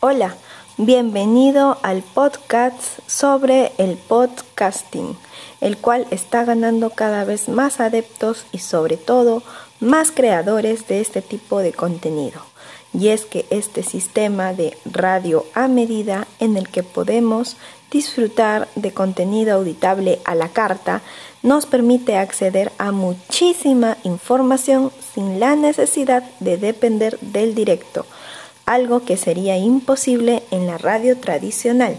Hola, bienvenido al podcast sobre el podcasting, el cual está ganando cada vez más adeptos y sobre todo más creadores de este tipo de contenido. Y es que este sistema de radio a medida en el que podemos disfrutar de contenido auditable a la carta nos permite acceder a muchísima información sin la necesidad de depender del directo algo que sería imposible en la radio tradicional.